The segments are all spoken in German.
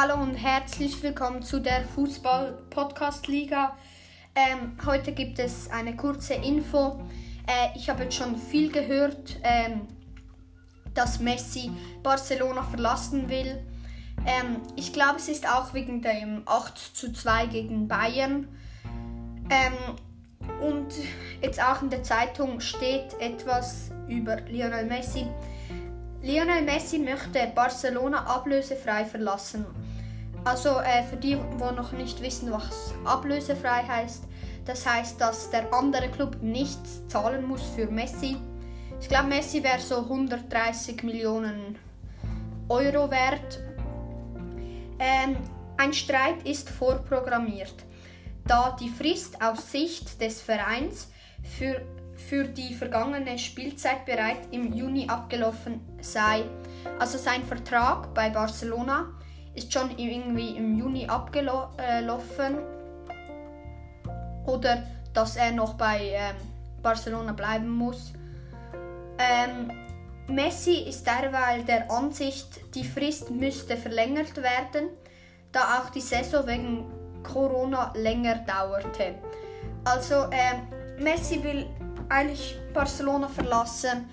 Hallo und herzlich willkommen zu der Fußball-Podcast-Liga. Ähm, heute gibt es eine kurze Info. Äh, ich habe jetzt schon viel gehört, ähm, dass Messi Barcelona verlassen will. Ähm, ich glaube, es ist auch wegen dem 8 zu 2 gegen Bayern. Ähm, und jetzt auch in der Zeitung steht etwas über Lionel Messi. Lionel Messi möchte Barcelona ablösefrei verlassen. Also äh, für die, die noch nicht wissen, was ablösefrei heißt, das heißt, dass der andere Club nichts zahlen muss für Messi. Ich glaube, Messi wäre so 130 Millionen Euro wert. Ähm, ein Streit ist vorprogrammiert, da die Frist aus Sicht des Vereins für für die vergangene Spielzeit bereits im Juni abgelaufen sei. Also sein Vertrag bei Barcelona ist schon irgendwie im Juni abgelaufen. Oder dass er noch bei ähm, Barcelona bleiben muss. Ähm, Messi ist derweil der Ansicht, die Frist müsste verlängert werden, da auch die Saison wegen Corona länger dauerte. Also ähm, Messi will eigentlich Barcelona verlassen.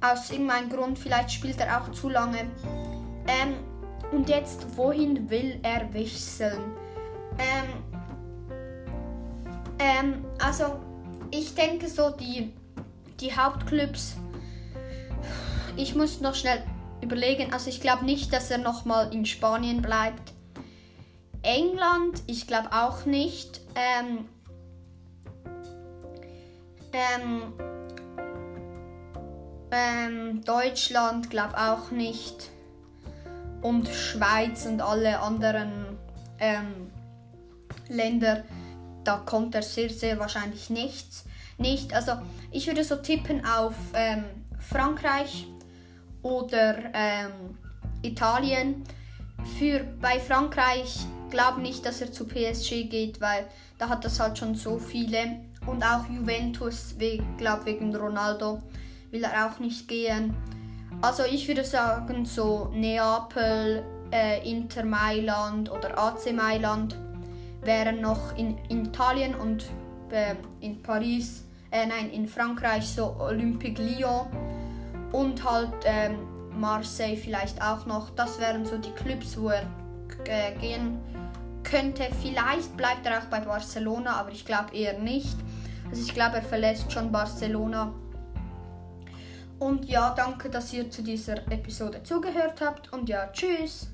Aus irgendeinem Grund, vielleicht spielt er auch zu lange. Ähm, und jetzt, wohin will er wechseln? Ähm, ähm, also, ich denke so, die, die Hauptclubs. Ich muss noch schnell überlegen. Also, ich glaube nicht, dass er nochmal in Spanien bleibt. England, ich glaube auch nicht. Ähm, ähm, ähm, Deutschland glaube auch nicht. Und Schweiz und alle anderen ähm, Länder, da kommt er sehr, sehr wahrscheinlich nichts. Nicht. Also ich würde so tippen auf ähm, Frankreich oder ähm, Italien. Für bei Frankreich glaube nicht, dass er zu PSG geht, weil da hat das halt schon so viele und auch Juventus, glaube wegen Ronaldo, will er auch nicht gehen. Also ich würde sagen, so Neapel, äh, Inter Mailand oder AC Mailand wären noch in, in Italien und äh, in Paris, äh, nein, in Frankreich so Olympique Lyon und halt ähm, Marseille vielleicht auch noch. Das wären so die Clubs, wo er äh, gehen könnte. Vielleicht bleibt er auch bei Barcelona, aber ich glaube eher nicht. Also ich glaube, er verlässt schon Barcelona. Und ja, danke, dass ihr zu dieser Episode zugehört habt. Und ja, tschüss.